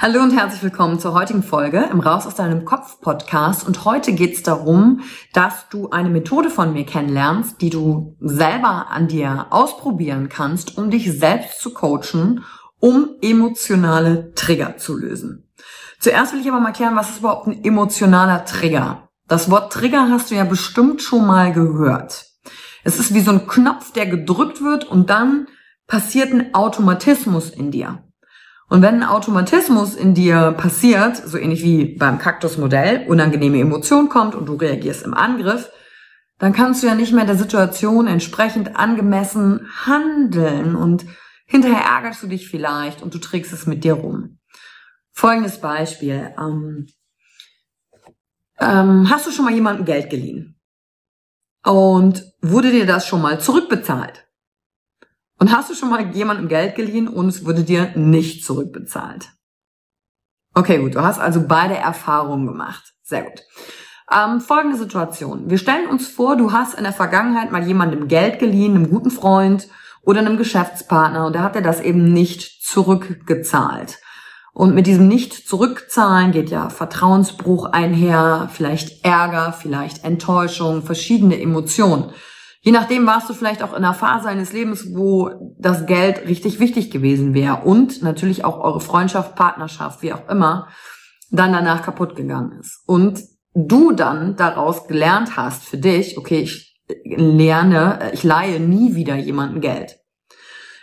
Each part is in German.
Hallo und herzlich willkommen zur heutigen Folge im Raus aus deinem Kopf Podcast. Und heute geht es darum, dass du eine Methode von mir kennenlernst, die du selber an dir ausprobieren kannst, um dich selbst zu coachen, um emotionale Trigger zu lösen. Zuerst will ich aber mal klären, was ist überhaupt ein emotionaler Trigger? Das Wort Trigger hast du ja bestimmt schon mal gehört. Es ist wie so ein Knopf, der gedrückt wird und dann passiert ein Automatismus in dir. Und wenn ein Automatismus in dir passiert, so ähnlich wie beim Kaktusmodell, unangenehme Emotion kommt und du reagierst im Angriff, dann kannst du ja nicht mehr der Situation entsprechend angemessen handeln und hinterher ärgerst du dich vielleicht und du trägst es mit dir rum. Folgendes Beispiel. Ähm, ähm, hast du schon mal jemandem Geld geliehen? Und wurde dir das schon mal zurückbezahlt? Und hast du schon mal jemandem Geld geliehen und es wurde dir nicht zurückbezahlt? Okay, gut, du hast also beide Erfahrungen gemacht. Sehr gut. Ähm, folgende Situation. Wir stellen uns vor, du hast in der Vergangenheit mal jemandem Geld geliehen, einem guten Freund oder einem Geschäftspartner und der hat dir das eben nicht zurückgezahlt. Und mit diesem Nicht-Zurückzahlen geht ja Vertrauensbruch einher, vielleicht Ärger, vielleicht Enttäuschung, verschiedene Emotionen. Je nachdem warst du vielleicht auch in einer Phase eines Lebens, wo das Geld richtig wichtig gewesen wäre und natürlich auch eure Freundschaft, Partnerschaft, wie auch immer, dann danach kaputt gegangen ist. Und du dann daraus gelernt hast für dich, okay, ich lerne, ich leihe nie wieder jemanden Geld.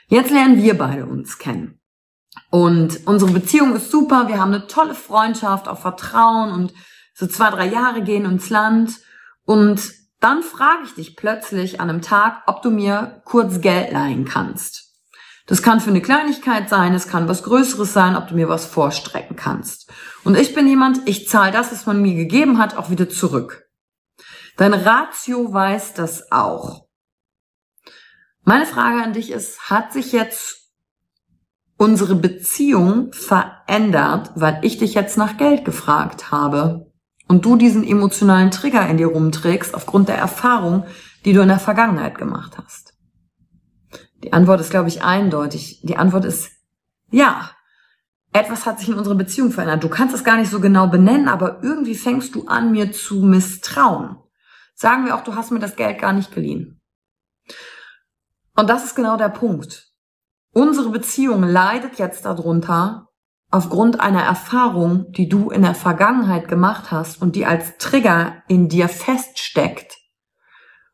Jetzt lernen wir beide uns kennen. Und unsere Beziehung ist super, wir haben eine tolle Freundschaft, auch Vertrauen und so zwei, drei Jahre gehen ins Land und dann frage ich dich plötzlich an einem Tag, ob du mir kurz Geld leihen kannst. Das kann für eine Kleinigkeit sein, es kann was Größeres sein, ob du mir was vorstrecken kannst. Und ich bin jemand, ich zahle das, was man mir gegeben hat, auch wieder zurück. Dein Ratio weiß das auch. Meine Frage an dich ist, hat sich jetzt unsere Beziehung verändert, weil ich dich jetzt nach Geld gefragt habe? Und du diesen emotionalen Trigger in dir rumträgst aufgrund der Erfahrung, die du in der Vergangenheit gemacht hast? Die Antwort ist, glaube ich, eindeutig. Die Antwort ist ja. Etwas hat sich in unserer Beziehung verändert. Du kannst es gar nicht so genau benennen, aber irgendwie fängst du an, mir zu misstrauen. Sagen wir auch, du hast mir das Geld gar nicht geliehen. Und das ist genau der Punkt. unsere Beziehung leidet jetzt darunter aufgrund einer Erfahrung, die du in der Vergangenheit gemacht hast und die als Trigger in dir feststeckt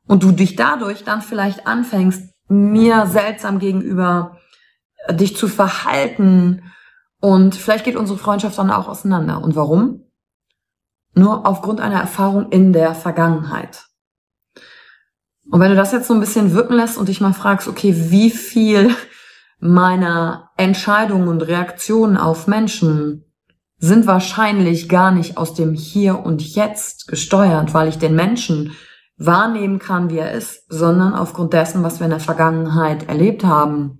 und du dich dadurch dann vielleicht anfängst, mir seltsam gegenüber äh, dich zu verhalten und vielleicht geht unsere Freundschaft dann auch auseinander. Und warum? Nur aufgrund einer Erfahrung in der Vergangenheit. Und wenn du das jetzt so ein bisschen wirken lässt und dich mal fragst, okay, wie viel meiner Entscheidungen und Reaktionen auf Menschen sind wahrscheinlich gar nicht aus dem Hier und Jetzt gesteuert, weil ich den Menschen wahrnehmen kann, wie er ist, sondern aufgrund dessen, was wir in der Vergangenheit erlebt haben,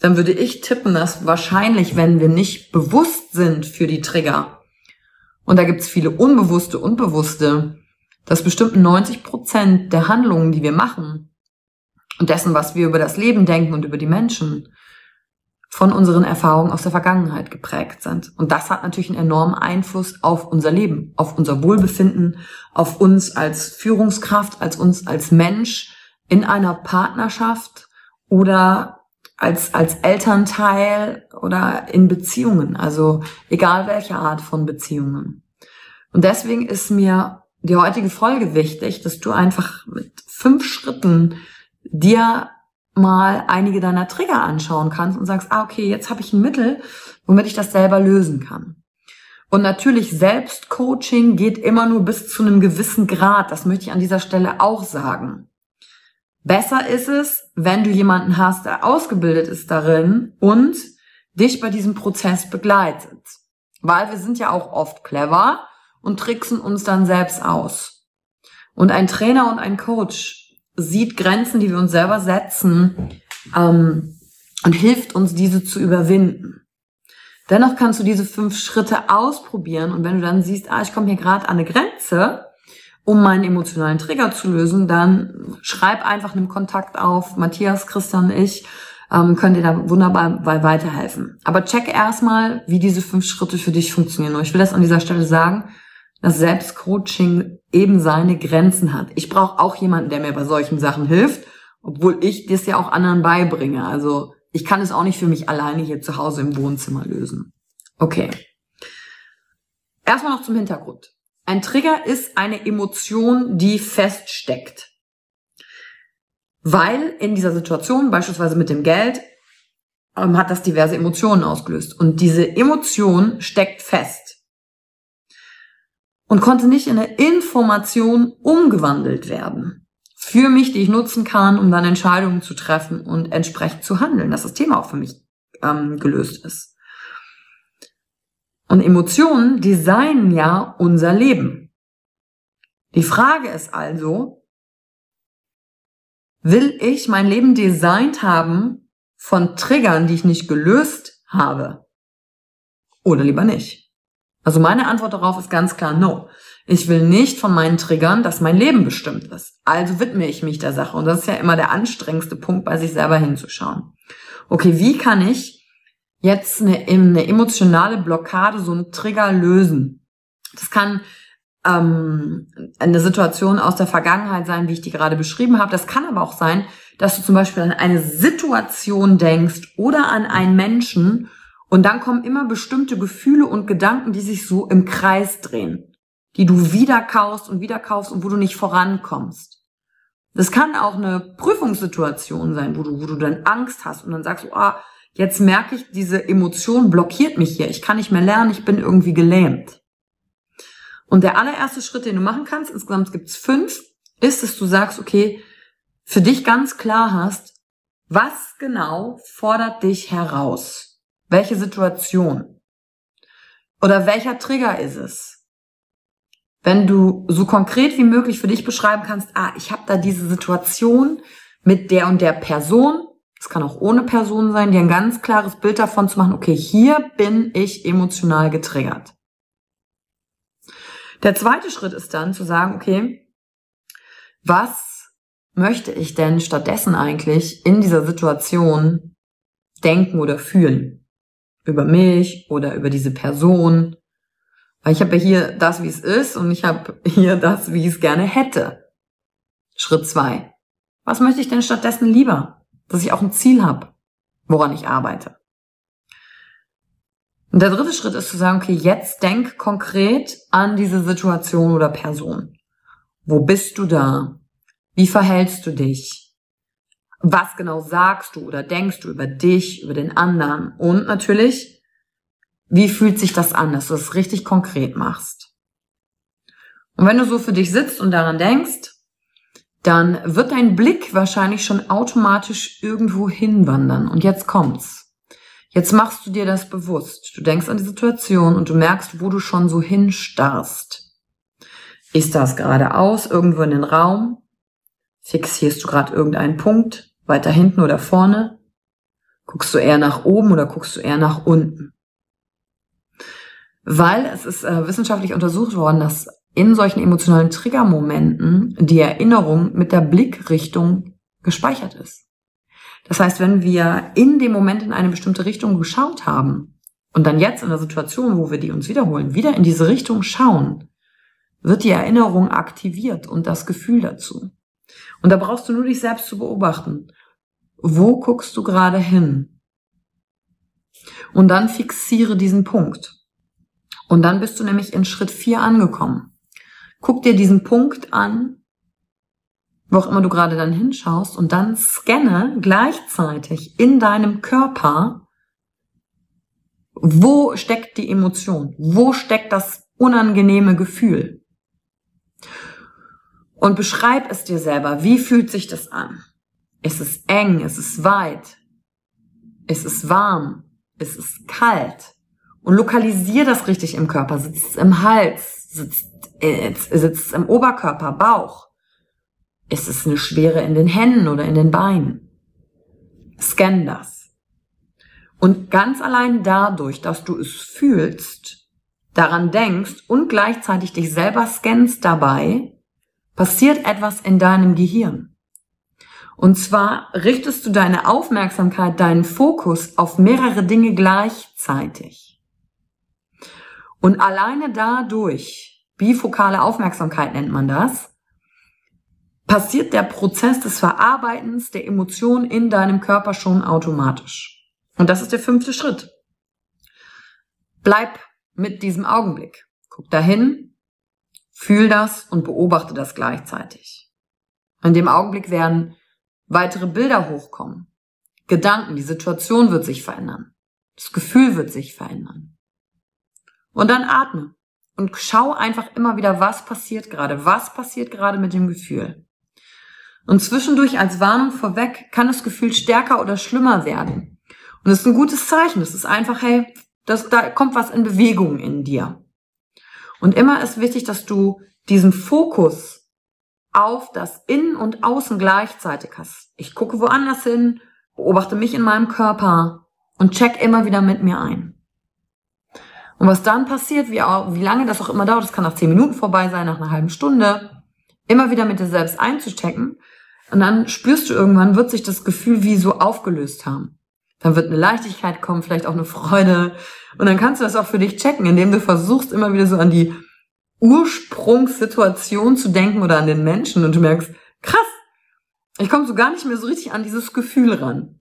dann würde ich tippen, dass wahrscheinlich, wenn wir nicht bewusst sind für die Trigger, und da gibt es viele unbewusste und bewusste, dass bestimmt 90 Prozent der Handlungen, die wir machen und dessen, was wir über das Leben denken und über die Menschen, von unseren Erfahrungen aus der Vergangenheit geprägt sind. Und das hat natürlich einen enormen Einfluss auf unser Leben, auf unser Wohlbefinden, auf uns als Führungskraft, als uns als Mensch in einer Partnerschaft oder als, als Elternteil oder in Beziehungen, also egal welche Art von Beziehungen. Und deswegen ist mir die heutige Folge wichtig, dass du einfach mit fünf Schritten dir mal einige deiner Trigger anschauen kannst und sagst, ah, okay, jetzt habe ich ein Mittel, womit ich das selber lösen kann. Und natürlich Selbstcoaching geht immer nur bis zu einem gewissen Grad. Das möchte ich an dieser Stelle auch sagen. Besser ist es, wenn du jemanden hast, der ausgebildet ist darin und dich bei diesem Prozess begleitet. Weil wir sind ja auch oft clever und tricksen uns dann selbst aus. Und ein Trainer und ein Coach sieht Grenzen, die wir uns selber setzen ähm, und hilft uns, diese zu überwinden. Dennoch kannst du diese fünf Schritte ausprobieren und wenn du dann siehst, ah, ich komme hier gerade an eine Grenze, um meinen emotionalen Trigger zu lösen, dann schreib einfach einen Kontakt auf. Matthias, Christian, ich ähm, können dir da wunderbar bei weiterhelfen. Aber check erstmal, wie diese fünf Schritte für dich funktionieren. Und ich will das an dieser Stelle sagen, dass Selbstcoaching eben seine Grenzen hat. Ich brauche auch jemanden, der mir bei solchen Sachen hilft, obwohl ich das ja auch anderen beibringe. Also ich kann es auch nicht für mich alleine hier zu Hause im Wohnzimmer lösen. Okay. Erstmal noch zum Hintergrund. Ein Trigger ist eine Emotion, die feststeckt. Weil in dieser Situation, beispielsweise mit dem Geld, ähm, hat das diverse Emotionen ausgelöst. Und diese Emotion steckt fest und konnte nicht in eine Information umgewandelt werden. Für mich, die ich nutzen kann, um dann Entscheidungen zu treffen und entsprechend zu handeln, dass das Thema auch für mich ähm, gelöst ist. Und Emotionen designen ja unser Leben. Die Frage ist also, will ich mein Leben designt haben von Triggern, die ich nicht gelöst habe? Oder lieber nicht? Also meine Antwort darauf ist ganz klar no. Ich will nicht von meinen Triggern, dass mein Leben bestimmt ist. Also widme ich mich der Sache. Und das ist ja immer der anstrengendste Punkt, bei sich selber hinzuschauen. Okay, wie kann ich jetzt eine, eine emotionale Blockade, so einen Trigger lösen? Das kann ähm, eine Situation aus der Vergangenheit sein, wie ich die gerade beschrieben habe. Das kann aber auch sein, dass du zum Beispiel an eine Situation denkst oder an einen Menschen und dann kommen immer bestimmte Gefühle und Gedanken, die sich so im Kreis drehen, die du wieder kaufst und wieder kaufst und wo du nicht vorankommst. Das kann auch eine Prüfungssituation sein, wo du, wo du dann Angst hast und dann sagst du, ah, jetzt merke ich, diese Emotion blockiert mich hier. Ich kann nicht mehr lernen, ich bin irgendwie gelähmt. Und der allererste Schritt, den du machen kannst, insgesamt gibt's fünf, ist, dass du sagst, okay, für dich ganz klar hast, was genau fordert dich heraus? Welche Situation? Oder welcher Trigger ist es? Wenn du so konkret wie möglich für dich beschreiben kannst, ah, ich habe da diese Situation mit der und der Person, es kann auch ohne Person sein, dir ein ganz klares Bild davon zu machen, okay, hier bin ich emotional getriggert. Der zweite Schritt ist dann zu sagen, okay, was möchte ich denn stattdessen eigentlich in dieser Situation denken oder fühlen? Über mich oder über diese Person. Weil ich habe ja hier das, wie es ist und ich habe hier das, wie ich es gerne hätte. Schritt zwei. Was möchte ich denn stattdessen lieber? Dass ich auch ein Ziel habe. woran ich arbeite. Und der dritte Schritt ist zu sagen, okay, jetzt denk konkret an diese Situation oder Person. Wo bist du da? Wie verhältst du dich? Was genau sagst du oder denkst du über dich, über den anderen? Und natürlich, wie fühlt sich das an, dass du es richtig konkret machst? Und wenn du so für dich sitzt und daran denkst, dann wird dein Blick wahrscheinlich schon automatisch irgendwo hinwandern. Und jetzt kommt's. Jetzt machst du dir das bewusst. Du denkst an die Situation und du merkst, wo du schon so hinstarrst. Ist das geradeaus irgendwo in den Raum? Fixierst du gerade irgendeinen Punkt, weiter hinten oder vorne? Guckst du eher nach oben oder guckst du eher nach unten? Weil es ist äh, wissenschaftlich untersucht worden, dass in solchen emotionalen Triggermomenten die Erinnerung mit der Blickrichtung gespeichert ist. Das heißt, wenn wir in dem Moment in eine bestimmte Richtung geschaut haben und dann jetzt in der Situation, wo wir die uns wiederholen, wieder in diese Richtung schauen, wird die Erinnerung aktiviert und das Gefühl dazu. Und da brauchst du nur dich selbst zu beobachten. Wo guckst du gerade hin? Und dann fixiere diesen Punkt. Und dann bist du nämlich in Schritt 4 angekommen. Guck dir diesen Punkt an, wo auch immer du gerade dann hinschaust, und dann scanne gleichzeitig in deinem Körper, wo steckt die Emotion? Wo steckt das unangenehme Gefühl? Und beschreib es dir selber. Wie fühlt sich das an? Ist es eng? Ist es weit? Ist es warm? Ist es kalt? Und lokalisier das richtig im Körper. Sitzt es im Hals? Sitzt, äh, sitzt es im Oberkörper? Bauch? Ist es eine Schwere in den Händen oder in den Beinen? Scan das. Und ganz allein dadurch, dass du es fühlst, daran denkst und gleichzeitig dich selber scannst dabei, passiert etwas in deinem Gehirn. Und zwar richtest du deine Aufmerksamkeit, deinen Fokus auf mehrere Dinge gleichzeitig. Und alleine dadurch, bifokale Aufmerksamkeit nennt man das, passiert der Prozess des Verarbeitens der Emotionen in deinem Körper schon automatisch. Und das ist der fünfte Schritt. Bleib mit diesem Augenblick. Guck dahin, Fühl das und beobachte das gleichzeitig. In dem Augenblick werden weitere Bilder hochkommen. Gedanken, die Situation wird sich verändern. Das Gefühl wird sich verändern. Und dann atme und schau einfach immer wieder, was passiert gerade, was passiert gerade mit dem Gefühl. Und zwischendurch als Warnung vorweg kann das Gefühl stärker oder schlimmer werden. Und das ist ein gutes Zeichen. Das ist einfach, hey, das, da kommt was in Bewegung in dir. Und immer ist wichtig, dass du diesen Fokus auf das Innen und Außen gleichzeitig hast. Ich gucke woanders hin, beobachte mich in meinem Körper und check immer wieder mit mir ein. Und was dann passiert, wie, auch, wie lange das auch immer dauert, das kann nach zehn Minuten vorbei sein, nach einer halben Stunde, immer wieder mit dir selbst einzustecken. Und dann spürst du irgendwann, wird sich das Gefühl wie so aufgelöst haben. Dann wird eine Leichtigkeit kommen, vielleicht auch eine Freude. Und dann kannst du das auch für dich checken, indem du versuchst, immer wieder so an die Ursprungssituation zu denken oder an den Menschen und du merkst, krass, ich komme so gar nicht mehr so richtig an dieses Gefühl ran.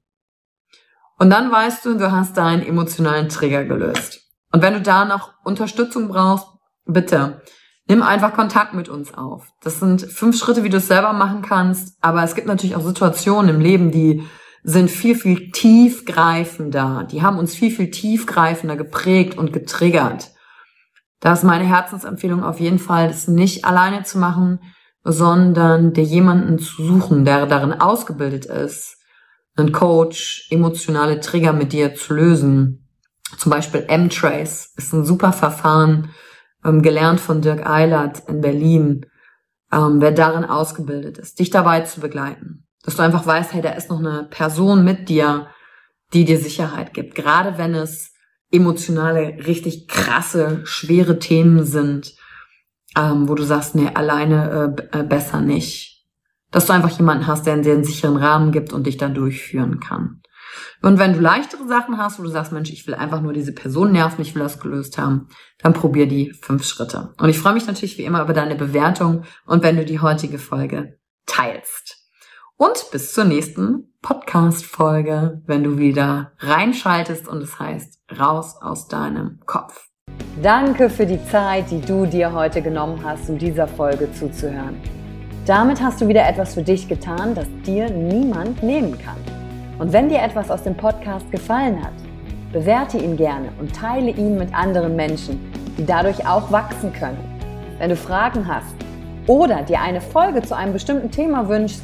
Und dann weißt du, du hast deinen emotionalen Trigger gelöst. Und wenn du da noch Unterstützung brauchst, bitte nimm einfach Kontakt mit uns auf. Das sind fünf Schritte, wie du es selber machen kannst. Aber es gibt natürlich auch Situationen im Leben, die sind viel, viel tiefgreifender. Die haben uns viel, viel tiefgreifender geprägt und getriggert. Da ist meine Herzensempfehlung auf jeden Fall, das nicht alleine zu machen, sondern dir jemanden zu suchen, der darin ausgebildet ist, einen Coach, emotionale Trigger mit dir zu lösen. Zum Beispiel M-Trace ist ein super Verfahren, ähm, gelernt von Dirk Eilert in Berlin, ähm, wer darin ausgebildet ist, dich dabei zu begleiten. Dass du einfach weißt, hey, da ist noch eine Person mit dir, die dir Sicherheit gibt. Gerade wenn es emotionale, richtig krasse, schwere Themen sind, ähm, wo du sagst, nee, alleine äh, äh, besser nicht. Dass du einfach jemanden hast, der dir einen sicheren Rahmen gibt und dich da durchführen kann. Und wenn du leichtere Sachen hast, wo du sagst, Mensch, ich will einfach nur diese Person nerven, ich will das gelöst haben, dann probier die fünf Schritte. Und ich freue mich natürlich wie immer über deine Bewertung und wenn du die heutige Folge teilst. Und bis zur nächsten Podcast-Folge, wenn du wieder reinschaltest und es heißt raus aus deinem Kopf. Danke für die Zeit, die du dir heute genommen hast, um dieser Folge zuzuhören. Damit hast du wieder etwas für dich getan, das dir niemand nehmen kann. Und wenn dir etwas aus dem Podcast gefallen hat, bewerte ihn gerne und teile ihn mit anderen Menschen, die dadurch auch wachsen können. Wenn du Fragen hast oder dir eine Folge zu einem bestimmten Thema wünschst,